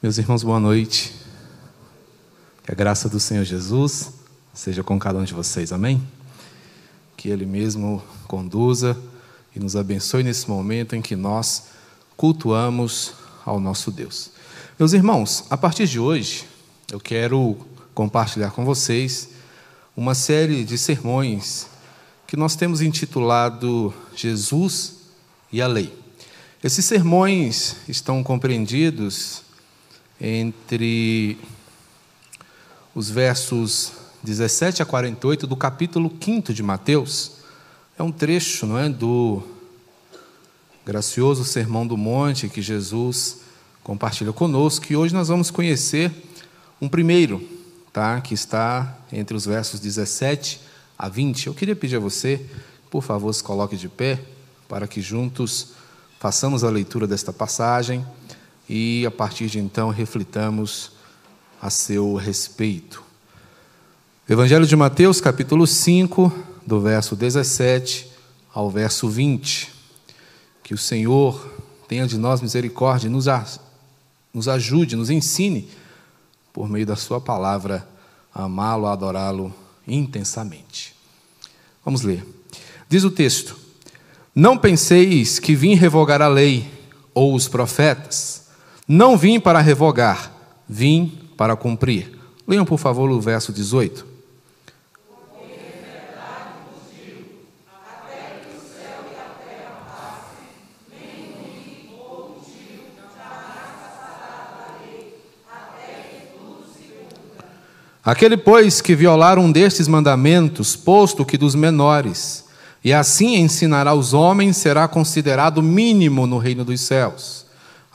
Meus irmãos, boa noite. Que a graça do Senhor Jesus seja com cada um de vocês, amém? Que Ele mesmo conduza e nos abençoe nesse momento em que nós cultuamos ao nosso Deus. Meus irmãos, a partir de hoje, eu quero compartilhar com vocês uma série de sermões que nós temos intitulado Jesus e a Lei. Esses sermões estão compreendidos entre os versos 17 a 48 do capítulo 5 de Mateus. É um trecho, não é, do gracioso Sermão do Monte que Jesus compartilha conosco, e hoje nós vamos conhecer um primeiro, tá, que está entre os versos 17 a 20. Eu queria pedir a você, por favor, se coloque de pé, para que juntos façamos a leitura desta passagem e a partir de então reflitamos a seu respeito. Evangelho de Mateus, capítulo 5, do verso 17 ao verso 20. Que o Senhor tenha de nós misericórdia, nos, nos ajude, nos ensine, por meio da Sua palavra, a amá-lo, a adorá-lo intensamente. Vamos ler. Diz o texto: Não penseis que vim revogar a lei ou os profetas. Não vim para revogar, vim para cumprir. Leiam, por favor, o verso 18. Aquele, pois, que violar um destes mandamentos, posto que dos menores, e assim ensinará os homens, será considerado mínimo no reino dos céus.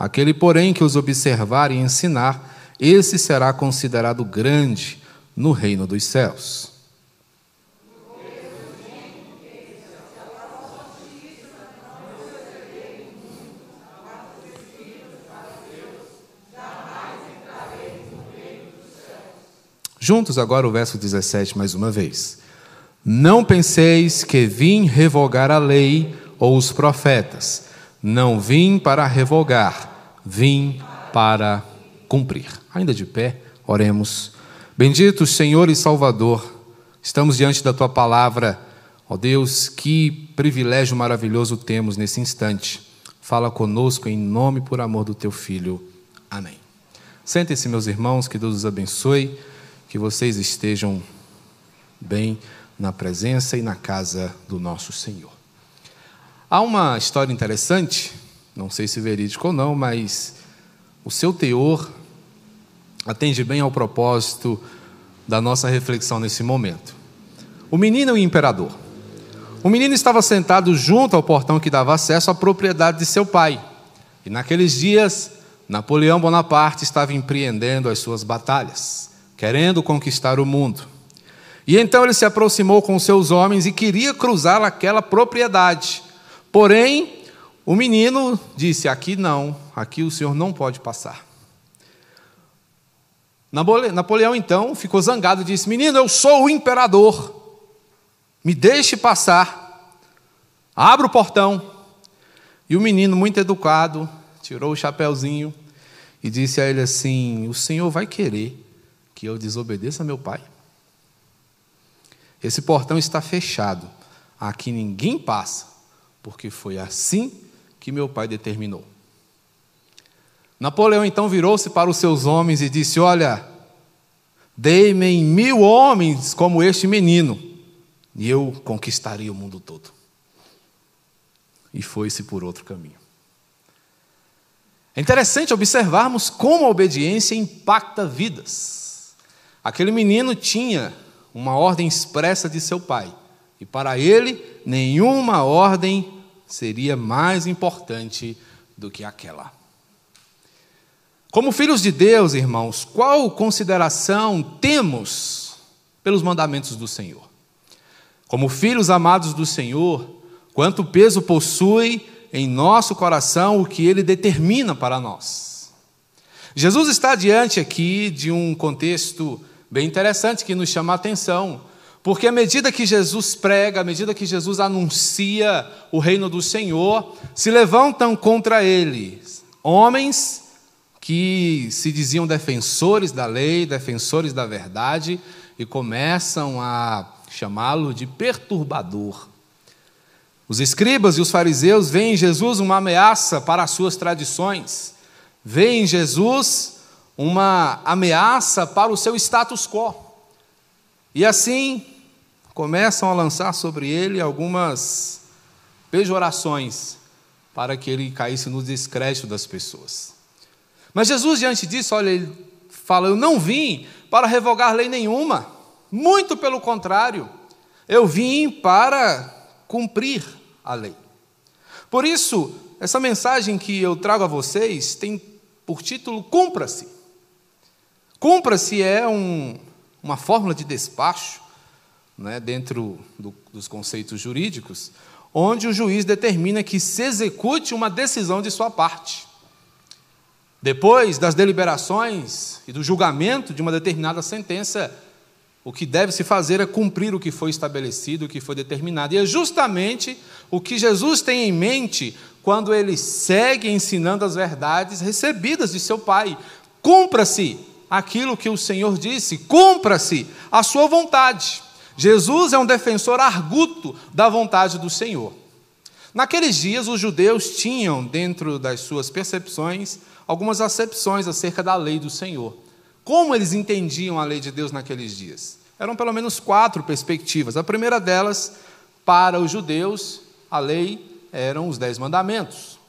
Aquele, porém, que os observar e ensinar, esse será considerado grande no reino dos céus. Juntos agora o verso 17 mais uma vez. Não penseis que vim revogar a lei ou os profetas. Não vim para revogar, vim para cumprir. Ainda de pé, oremos. Bendito Senhor e Salvador, estamos diante da tua palavra. Ó Deus, que privilégio maravilhoso temos nesse instante. Fala conosco em nome e por amor do teu filho. Amém. Sentem-se, meus irmãos, que Deus os abençoe, que vocês estejam bem na presença e na casa do nosso Senhor. Há uma história interessante não sei se verídico ou não, mas o seu teor atende bem ao propósito da nossa reflexão nesse momento. O menino e o imperador. O menino estava sentado junto ao portão que dava acesso à propriedade de seu pai. E naqueles dias, Napoleão Bonaparte estava empreendendo as suas batalhas, querendo conquistar o mundo. E então ele se aproximou com seus homens e queria cruzar aquela propriedade. Porém, o menino disse: Aqui não, aqui o senhor não pode passar. Napoleão então ficou zangado e disse: Menino, eu sou o imperador, me deixe passar, abra o portão. E o menino, muito educado, tirou o chapéuzinho e disse a ele assim: O senhor vai querer que eu desobedeça meu pai? Esse portão está fechado, aqui ninguém passa, porque foi assim que meu pai determinou. Napoleão então virou-se para os seus homens e disse: Olha, dei-me mil homens como este menino, e eu conquistaria o mundo todo. E foi-se por outro caminho. É interessante observarmos como a obediência impacta vidas. Aquele menino tinha uma ordem expressa de seu pai, e para ele, nenhuma ordem seria mais importante do que aquela. Como filhos de Deus, irmãos, qual consideração temos pelos mandamentos do Senhor? Como filhos amados do Senhor, quanto peso possui em nosso coração o que ele determina para nós? Jesus está diante aqui de um contexto bem interessante que nos chama a atenção porque à medida que Jesus prega, à medida que Jesus anuncia o reino do Senhor, se levantam contra ele homens que se diziam defensores da lei, defensores da verdade, e começam a chamá-lo de perturbador. Os escribas e os fariseus veem em Jesus uma ameaça para as suas tradições, veem em Jesus uma ameaça para o seu status quo. E assim começam a lançar sobre ele algumas pejorações para que ele caísse no descrédito das pessoas. Mas Jesus, diante disso, olha, ele fala: Eu não vim para revogar lei nenhuma, muito pelo contrário, eu vim para cumprir a lei. Por isso, essa mensagem que eu trago a vocês tem por título Cumpra-se. Cumpra-se é um, uma fórmula de despacho, né, dentro do, dos conceitos jurídicos, onde o juiz determina que se execute uma decisão de sua parte. Depois das deliberações e do julgamento de uma determinada sentença, o que deve se fazer é cumprir o que foi estabelecido, o que foi determinado. E é justamente o que Jesus tem em mente quando ele segue ensinando as verdades recebidas de seu Pai. Cumpra-se aquilo que o Senhor disse, cumpra-se a sua vontade. Jesus é um defensor arguto da vontade do Senhor. Naqueles dias, os judeus tinham, dentro das suas percepções, algumas acepções acerca da lei do Senhor. Como eles entendiam a lei de Deus naqueles dias? Eram pelo menos quatro perspectivas. A primeira delas, para os judeus, a lei eram os dez mandamentos.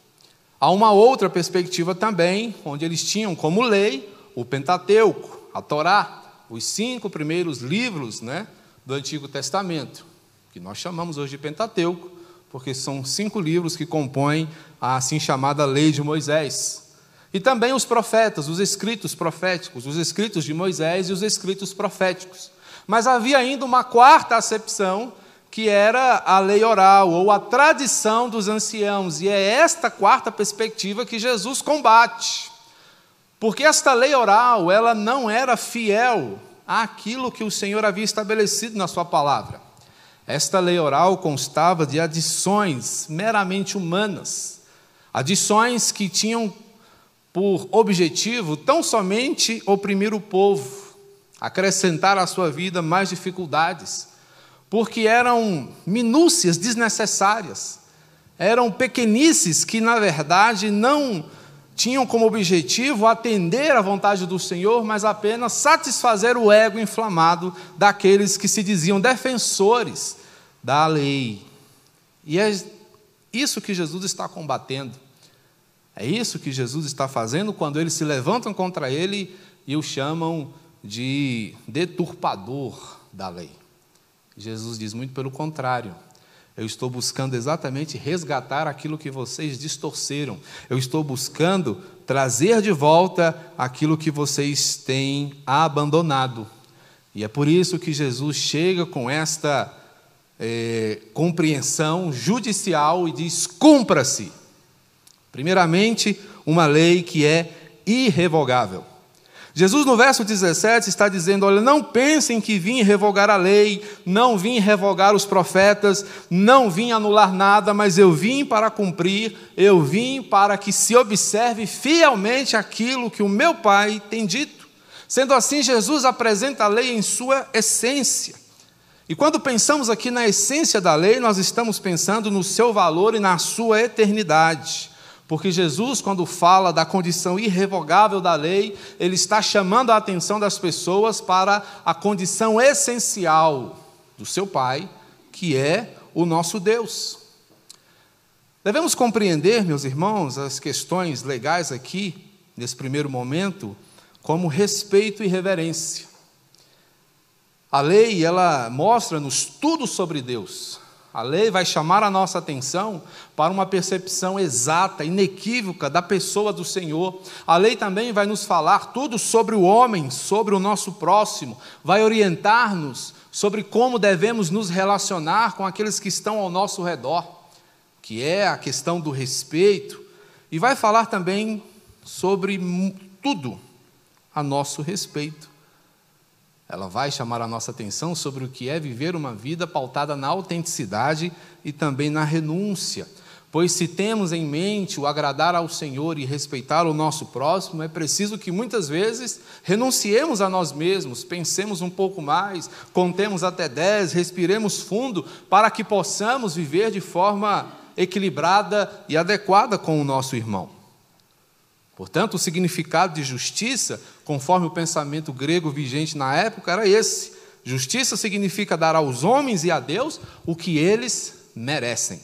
Há uma outra perspectiva também, onde eles tinham como lei o Pentateuco, a Torá, os cinco primeiros livros né, do Antigo Testamento, que nós chamamos hoje de Pentateuco, porque são cinco livros que compõem a assim chamada Lei de Moisés. E também os profetas, os escritos proféticos, os escritos de Moisés e os escritos proféticos. Mas havia ainda uma quarta acepção, que era a lei oral, ou a tradição dos anciãos, e é esta quarta perspectiva que Jesus combate. Porque esta lei oral, ela não era fiel àquilo que o Senhor havia estabelecido na sua palavra. Esta lei oral constava de adições meramente humanas, adições que tinham por objetivo tão somente oprimir o povo, acrescentar à sua vida mais dificuldades, porque eram minúcias desnecessárias, eram pequenices que, na verdade, não tinham como objetivo atender à vontade do Senhor, mas apenas satisfazer o ego inflamado daqueles que se diziam defensores da lei. E é isso que Jesus está combatendo. É isso que Jesus está fazendo quando eles se levantam contra ele e o chamam de deturpador da lei. Jesus diz muito pelo contrário. Eu estou buscando exatamente resgatar aquilo que vocês distorceram. Eu estou buscando trazer de volta aquilo que vocês têm abandonado. E é por isso que Jesus chega com esta é, compreensão judicial e diz: cumpra-se. Primeiramente, uma lei que é irrevogável. Jesus, no verso 17, está dizendo: Olha, não pensem que vim revogar a lei, não vim revogar os profetas, não vim anular nada, mas eu vim para cumprir, eu vim para que se observe fielmente aquilo que o meu Pai tem dito. Sendo assim, Jesus apresenta a lei em sua essência. E quando pensamos aqui na essência da lei, nós estamos pensando no seu valor e na sua eternidade. Porque Jesus, quando fala da condição irrevogável da lei, ele está chamando a atenção das pessoas para a condição essencial do seu Pai, que é o nosso Deus. Devemos compreender, meus irmãos, as questões legais aqui, nesse primeiro momento, como respeito e reverência. A lei, ela mostra-nos tudo sobre Deus. A lei vai chamar a nossa atenção para uma percepção exata, inequívoca da pessoa do Senhor. A lei também vai nos falar tudo sobre o homem, sobre o nosso próximo, vai orientar-nos sobre como devemos nos relacionar com aqueles que estão ao nosso redor, que é a questão do respeito, e vai falar também sobre tudo a nosso respeito. Ela vai chamar a nossa atenção sobre o que é viver uma vida pautada na autenticidade e também na renúncia. Pois se temos em mente o agradar ao Senhor e respeitar o nosso próximo, é preciso que muitas vezes renunciemos a nós mesmos, pensemos um pouco mais, contemos até dez, respiremos fundo, para que possamos viver de forma equilibrada e adequada com o nosso irmão. Portanto, o significado de justiça, conforme o pensamento grego vigente na época, era esse: justiça significa dar aos homens e a Deus o que eles merecem.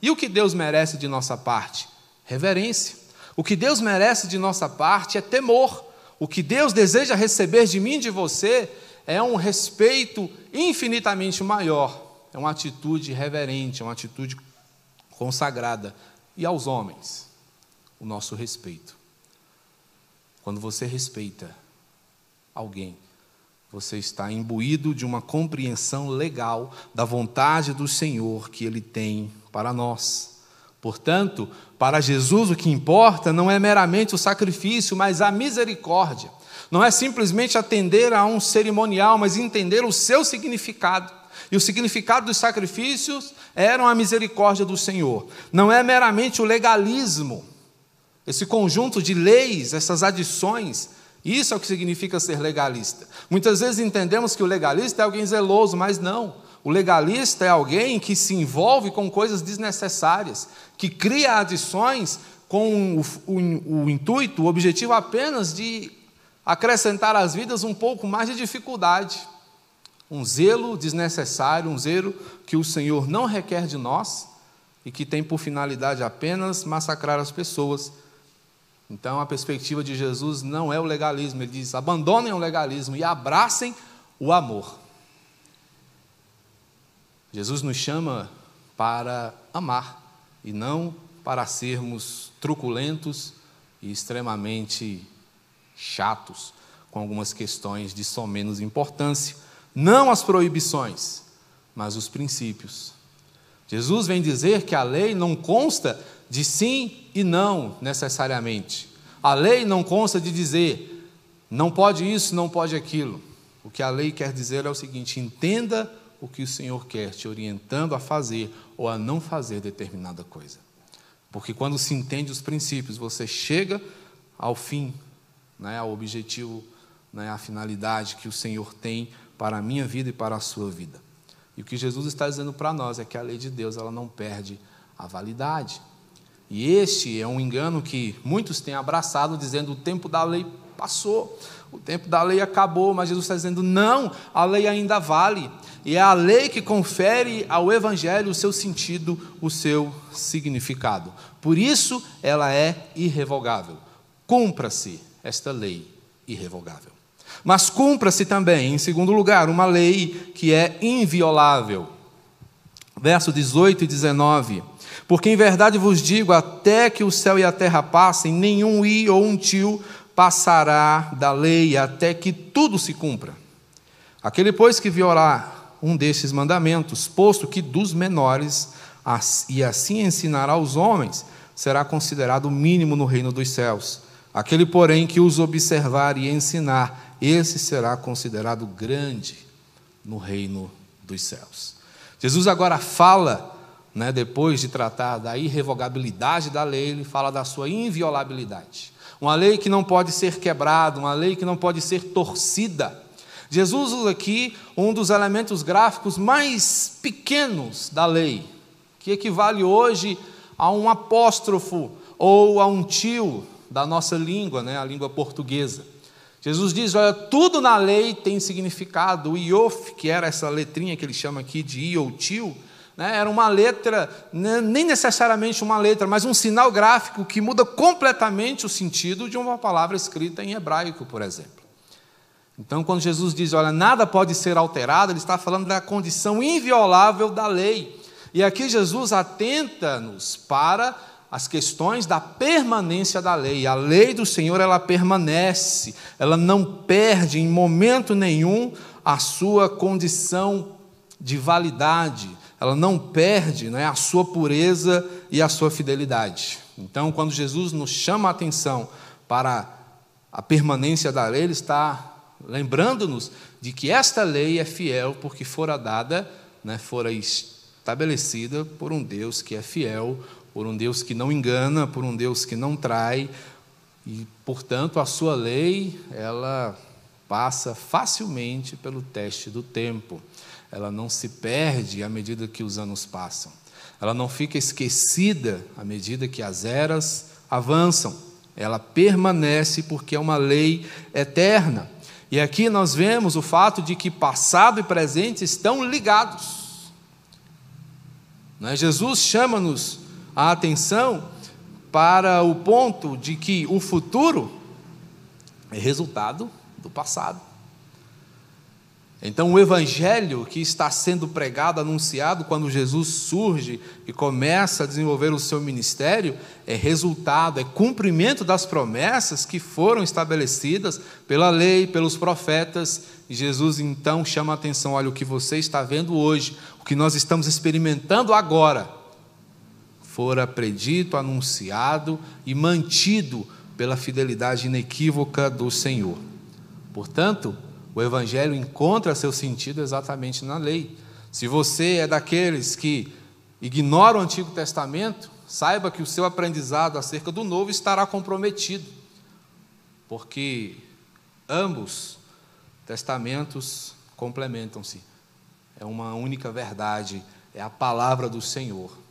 E o que Deus merece de nossa parte? Reverência. O que Deus merece de nossa parte é temor. O que Deus deseja receber de mim e de você é um respeito infinitamente maior. É uma atitude reverente, é uma atitude consagrada. E aos homens, o nosso respeito. Quando você respeita alguém, você está imbuído de uma compreensão legal da vontade do Senhor que Ele tem para nós. Portanto, para Jesus o que importa não é meramente o sacrifício, mas a misericórdia. Não é simplesmente atender a um cerimonial, mas entender o seu significado. E o significado dos sacrifícios era a misericórdia do Senhor. Não é meramente o legalismo, esse conjunto de leis, essas adições. Isso é o que significa ser legalista. Muitas vezes entendemos que o legalista é alguém zeloso, mas não. O legalista é alguém que se envolve com coisas desnecessárias, que cria adições com o, o, o intuito, o objetivo apenas de acrescentar às vidas um pouco mais de dificuldade. Um zelo desnecessário, um zelo que o Senhor não requer de nós e que tem por finalidade apenas massacrar as pessoas. Então, a perspectiva de Jesus não é o legalismo, ele diz: abandonem o legalismo e abracem o amor. Jesus nos chama para amar e não para sermos truculentos e extremamente chatos com algumas questões de só menos importância. Não as proibições, mas os princípios. Jesus vem dizer que a lei não consta de sim e não necessariamente. A lei não consta de dizer não pode isso, não pode aquilo. O que a lei quer dizer é o seguinte: entenda o que o Senhor quer, te orientando a fazer ou a não fazer determinada coisa. Porque quando se entende os princípios, você chega ao fim, né, ao objetivo, né, à finalidade que o Senhor tem para a minha vida e para a sua vida. E o que Jesus está dizendo para nós é que a lei de Deus ela não perde a validade. E este é um engano que muitos têm abraçado, dizendo o tempo da lei passou, o tempo da lei acabou, mas Jesus está dizendo: não, a lei ainda vale. E é a lei que confere ao Evangelho o seu sentido, o seu significado. Por isso, ela é irrevogável. Cumpra-se esta lei irrevogável. Mas cumpra-se também, em segundo lugar, uma lei que é inviolável. Verso 18 e 19. Porque em verdade vos digo: até que o céu e a terra passem, nenhum i ou um tio passará da lei, até que tudo se cumpra. Aquele, pois, que violar um destes mandamentos, posto que dos menores, e assim ensinar aos homens, será considerado o mínimo no reino dos céus. Aquele, porém, que os observar e ensinar, esse será considerado grande no reino dos céus. Jesus agora fala, né, depois de tratar da irrevogabilidade da lei, ele fala da sua inviolabilidade. Uma lei que não pode ser quebrada, uma lei que não pode ser torcida. Jesus usa aqui um dos elementos gráficos mais pequenos da lei, que equivale hoje a um apóstrofo ou a um tio da nossa língua, né, a língua portuguesa. Jesus diz: olha, tudo na lei tem significado. O iof, que era essa letrinha que ele chama aqui de i ou tio, né, era uma letra, né, nem necessariamente uma letra, mas um sinal gráfico que muda completamente o sentido de uma palavra escrita em hebraico, por exemplo. Então, quando Jesus diz, olha, nada pode ser alterado, ele está falando da condição inviolável da lei. E aqui Jesus atenta-nos para as questões da permanência da lei. A lei do Senhor, ela permanece, ela não perde em momento nenhum a sua condição de validade, ela não perde né, a sua pureza e a sua fidelidade. Então, quando Jesus nos chama a atenção para a permanência da lei, ele está lembrando-nos de que esta lei é fiel porque fora dada, né, fora estabelecida por um Deus que é fiel por um Deus que não engana, por um Deus que não trai, e, portanto, a sua lei, ela passa facilmente pelo teste do tempo. Ela não se perde à medida que os anos passam. Ela não fica esquecida à medida que as eras avançam. Ela permanece porque é uma lei eterna. E aqui nós vemos o fato de que passado e presente estão ligados. É? Jesus chama-nos a atenção para o ponto de que o futuro é resultado do passado. Então, o evangelho que está sendo pregado, anunciado quando Jesus surge e começa a desenvolver o seu ministério, é resultado, é cumprimento das promessas que foram estabelecidas pela lei, pelos profetas. E Jesus então chama a atenção: olha, o que você está vendo hoje, o que nós estamos experimentando agora, fora predito, anunciado e mantido pela fidelidade inequívoca do Senhor. Portanto, o Evangelho encontra seu sentido exatamente na lei. Se você é daqueles que ignora o Antigo Testamento, saiba que o seu aprendizado acerca do Novo estará comprometido, porque ambos testamentos complementam-se. É uma única verdade, é a palavra do Senhor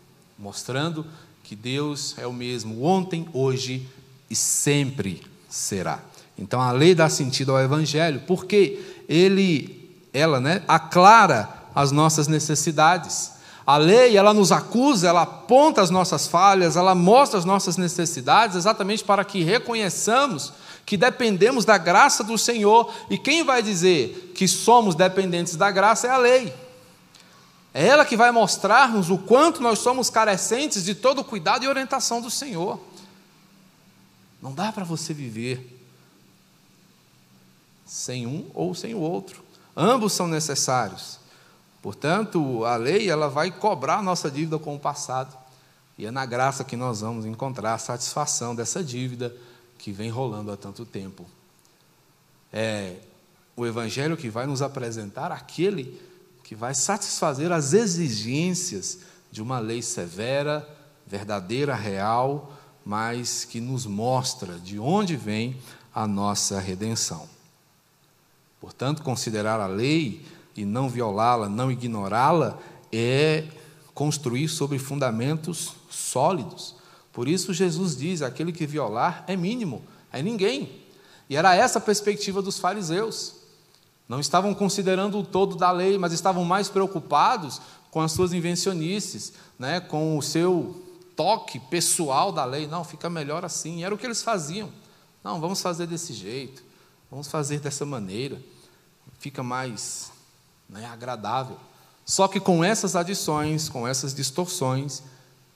mostrando que Deus é o mesmo ontem, hoje e sempre será. Então a lei dá sentido ao evangelho, porque ele ela, né, aclara as nossas necessidades. A lei, ela nos acusa, ela aponta as nossas falhas, ela mostra as nossas necessidades, exatamente para que reconheçamos que dependemos da graça do Senhor. E quem vai dizer que somos dependentes da graça é a lei. É ela que vai mostrar-nos o quanto nós somos carecentes de todo o cuidado e orientação do Senhor. Não dá para você viver sem um ou sem o outro. Ambos são necessários. Portanto, a lei ela vai cobrar a nossa dívida com o passado. E é na graça que nós vamos encontrar a satisfação dessa dívida que vem rolando há tanto tempo. É o Evangelho que vai nos apresentar aquele que vai satisfazer as exigências de uma lei severa, verdadeira, real, mas que nos mostra de onde vem a nossa redenção. Portanto, considerar a lei e não violá-la, não ignorá-la, é construir sobre fundamentos sólidos. Por isso, Jesus diz: aquele que violar é mínimo, é ninguém. E era essa a perspectiva dos fariseus. Não estavam considerando o todo da lei, mas estavam mais preocupados com as suas invencionices, né, com o seu toque pessoal da lei. Não, fica melhor assim. Era o que eles faziam. Não, vamos fazer desse jeito, vamos fazer dessa maneira. Fica mais né, agradável. Só que com essas adições, com essas distorções,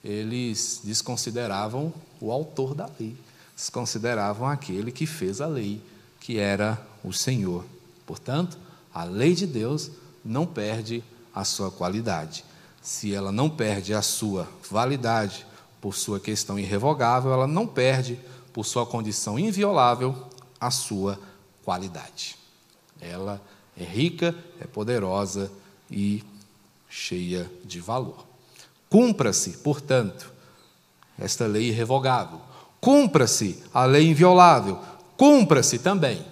eles desconsideravam o autor da lei, desconsideravam aquele que fez a lei, que era o Senhor. Portanto, a lei de Deus não perde a sua qualidade. Se ela não perde a sua validade por sua questão irrevogável, ela não perde por sua condição inviolável a sua qualidade. Ela é rica, é poderosa e cheia de valor. Cumpra-se, portanto, esta lei irrevogável. Cumpra-se a lei inviolável. Cumpra-se também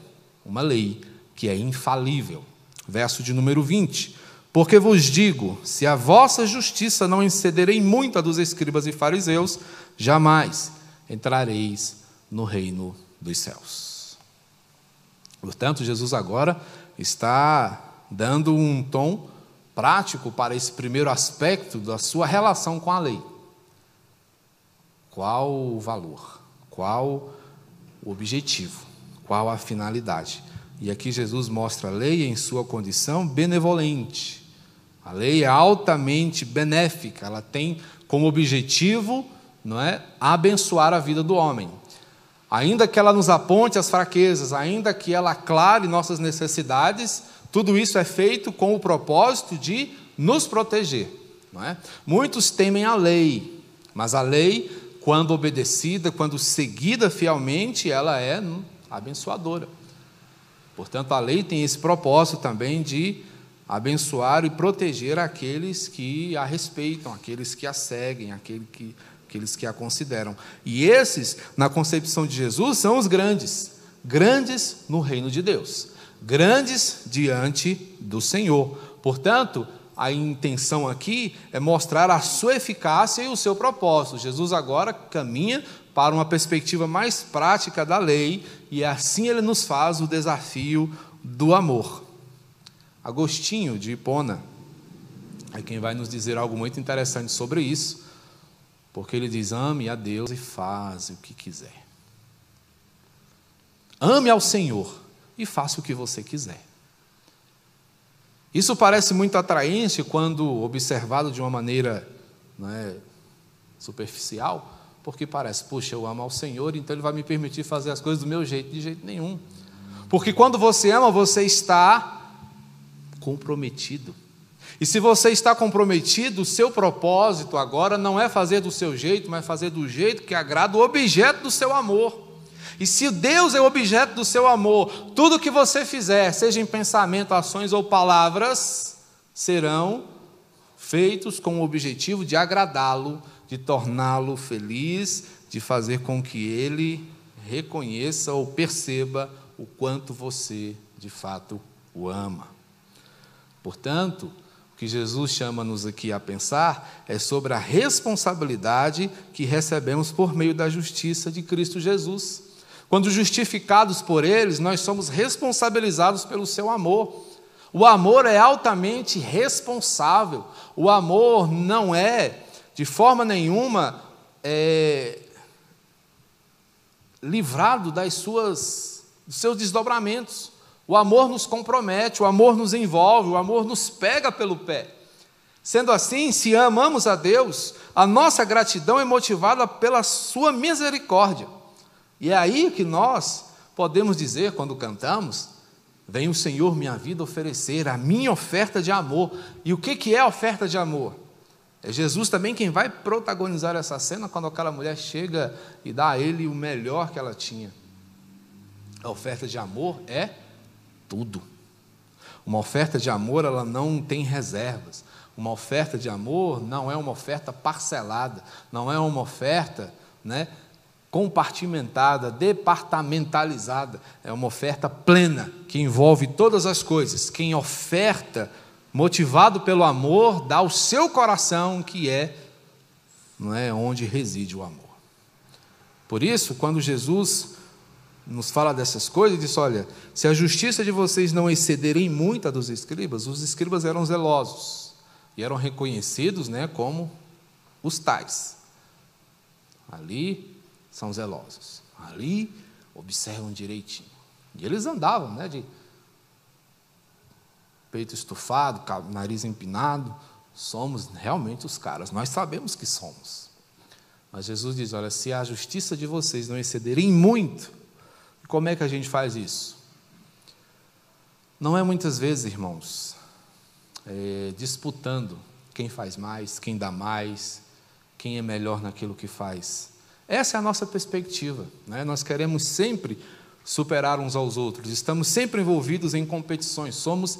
uma lei que é infalível. Verso de número 20. Porque vos digo: se a vossa justiça não excederem muito a dos escribas e fariseus, jamais entrareis no reino dos céus. Portanto, Jesus agora está dando um tom prático para esse primeiro aspecto da sua relação com a lei. Qual o valor? Qual o objetivo? Qual a finalidade? E aqui Jesus mostra a lei em sua condição benevolente. A lei é altamente benéfica, ela tem como objetivo, não é, abençoar a vida do homem. Ainda que ela nos aponte as fraquezas, ainda que ela aclare nossas necessidades, tudo isso é feito com o propósito de nos proteger. Não é? Muitos temem a lei, mas a lei, quando obedecida, quando seguida fielmente, ela é abençoadora. Portanto, a lei tem esse propósito também de abençoar e proteger aqueles que a respeitam, aqueles que a seguem, aqueles que, aqueles que a consideram. E esses, na concepção de Jesus, são os grandes, grandes no reino de Deus, grandes diante do Senhor. Portanto, a intenção aqui é mostrar a sua eficácia e o seu propósito. Jesus agora caminha para uma perspectiva mais prática da lei e assim ele nos faz o desafio do amor. Agostinho de Hipona é quem vai nos dizer algo muito interessante sobre isso, porque ele diz: ame a Deus e faz o que quiser. Ame ao Senhor e faça o que você quiser. Isso parece muito atraente quando observado de uma maneira é, superficial, porque parece, puxa, eu amo ao Senhor, então Ele vai me permitir fazer as coisas do meu jeito, de jeito nenhum. Porque quando você ama, você está comprometido. E se você está comprometido, o seu propósito agora não é fazer do seu jeito, mas fazer do jeito que agrada o objeto do seu amor. E se Deus é o objeto do seu amor, tudo que você fizer, seja em pensamento, ações ou palavras, serão feitos com o objetivo de agradá-lo, de torná-lo feliz, de fazer com que ele reconheça ou perceba o quanto você de fato o ama. Portanto, o que Jesus chama-nos aqui a pensar é sobre a responsabilidade que recebemos por meio da justiça de Cristo Jesus. Quando justificados por eles, nós somos responsabilizados pelo seu amor. O amor é altamente responsável. O amor não é, de forma nenhuma, é, livrado das suas, dos seus desdobramentos. O amor nos compromete, o amor nos envolve, o amor nos pega pelo pé. Sendo assim, se amamos a Deus, a nossa gratidão é motivada pela sua misericórdia. E é aí que nós podemos dizer, quando cantamos, Vem o Senhor, minha vida, oferecer a minha oferta de amor. E o que, é oferta de amor? É Jesus também quem vai protagonizar essa cena quando aquela mulher chega e dá a ele o melhor que ela tinha. A oferta de amor é tudo. Uma oferta de amor, ela não tem reservas. Uma oferta de amor não é uma oferta parcelada, não é uma oferta né, compartimentada, departamentalizada. É uma oferta plena, que envolve todas as coisas. Quem oferta, motivado pelo amor, dá o seu coração, que é, não é onde reside o amor. Por isso, quando Jesus nos fala dessas coisas, diz: olha, se a justiça de vocês não excederem muito a dos escribas, os escribas eram zelosos e eram reconhecidos né, como os tais. Ali são zelosos. Ali observam direitinho. E eles andavam, né, de peito estufado, nariz empinado. Somos realmente os caras, nós sabemos que somos. Mas Jesus diz: olha, se a justiça de vocês não excederem muito, como é que a gente faz isso? Não é muitas vezes, irmãos, é, disputando quem faz mais, quem dá mais, quem é melhor naquilo que faz. Essa é a nossa perspectiva. Né? Nós queremos sempre superar uns aos outros, estamos sempre envolvidos em competições, somos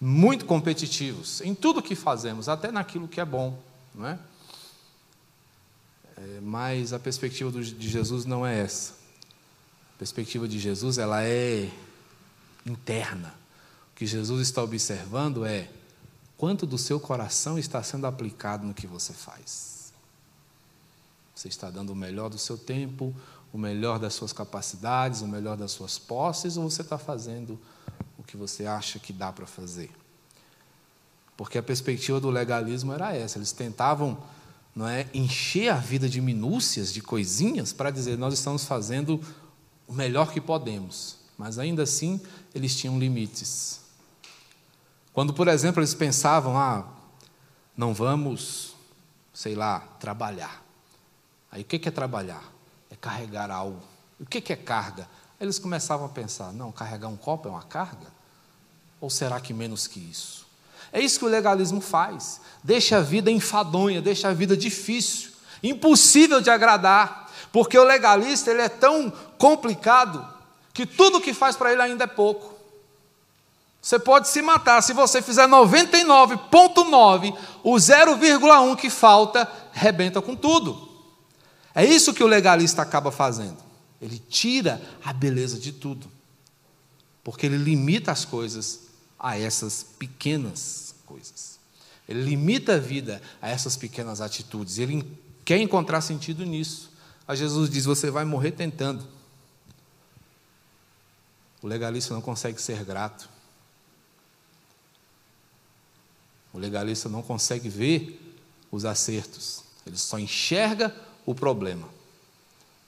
muito competitivos em tudo que fazemos, até naquilo que é bom. Não é? É, mas a perspectiva de Jesus não é essa. A perspectiva de Jesus ela é interna. O que Jesus está observando é quanto do seu coração está sendo aplicado no que você faz. Você está dando o melhor do seu tempo, o melhor das suas capacidades, o melhor das suas posses, ou você está fazendo que você acha que dá para fazer? Porque a perspectiva do legalismo era essa. Eles tentavam não é, encher a vida de minúcias, de coisinhas, para dizer nós estamos fazendo o melhor que podemos. Mas ainda assim, eles tinham limites. Quando, por exemplo, eles pensavam, ah, não vamos, sei lá, trabalhar. Aí o que é trabalhar? É carregar algo. O que é carga? Eles começavam a pensar: não, carregar um copo é uma carga? Ou será que menos que isso? É isso que o legalismo faz. Deixa a vida enfadonha, deixa a vida difícil, impossível de agradar, porque o legalista ele é tão complicado que tudo que faz para ele ainda é pouco. Você pode se matar se você fizer 99,9, o 0,1 que falta rebenta com tudo. É isso que o legalista acaba fazendo. Ele tira a beleza de tudo. Porque ele limita as coisas a essas pequenas coisas. Ele limita a vida a essas pequenas atitudes. Ele quer encontrar sentido nisso. A Jesus diz: Você vai morrer tentando. O legalista não consegue ser grato. O legalista não consegue ver os acertos. Ele só enxerga o problema.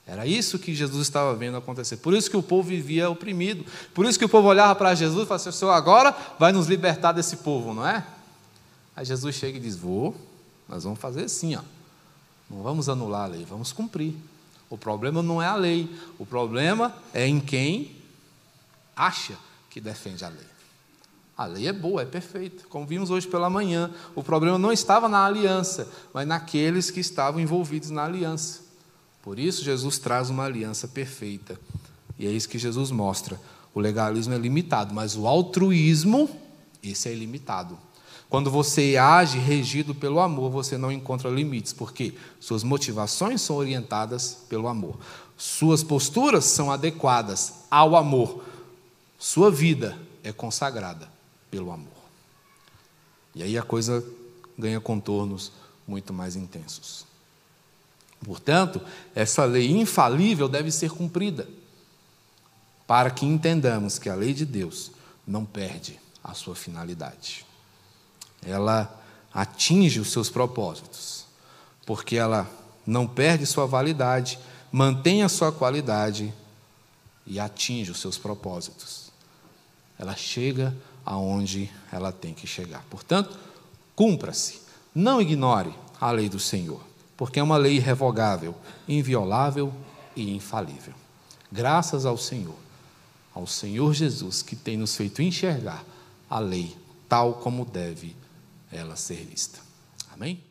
Era isso que Jesus estava vendo acontecer. Por isso que o povo vivia oprimido. Por isso que o povo olhava para Jesus e falava assim: o Senhor agora vai nos libertar desse povo, não é? Aí Jesus chega e diz: Vou, nós vamos fazer assim, ó. Não vamos anular a lei, vamos cumprir. O problema não é a lei, o problema é em quem acha que defende a lei. A lei é boa, é perfeita, como vimos hoje pela manhã. O problema não estava na aliança, mas naqueles que estavam envolvidos na aliança. Por isso, Jesus traz uma aliança perfeita. E é isso que Jesus mostra. O legalismo é limitado, mas o altruísmo, esse é ilimitado. Quando você age regido pelo amor, você não encontra limites, porque suas motivações são orientadas pelo amor. Suas posturas são adequadas ao amor. Sua vida é consagrada pelo amor. E aí a coisa ganha contornos muito mais intensos. Portanto, essa lei infalível deve ser cumprida, para que entendamos que a lei de Deus não perde a sua finalidade. Ela atinge os seus propósitos, porque ela não perde sua validade, mantém a sua qualidade e atinge os seus propósitos. Ela chega aonde ela tem que chegar. Portanto, cumpra-se. Não ignore a lei do Senhor, porque é uma lei irrevogável, inviolável e infalível. Graças ao Senhor, ao Senhor Jesus, que tem nos feito enxergar a lei tal como deve ela ser vista. Amém?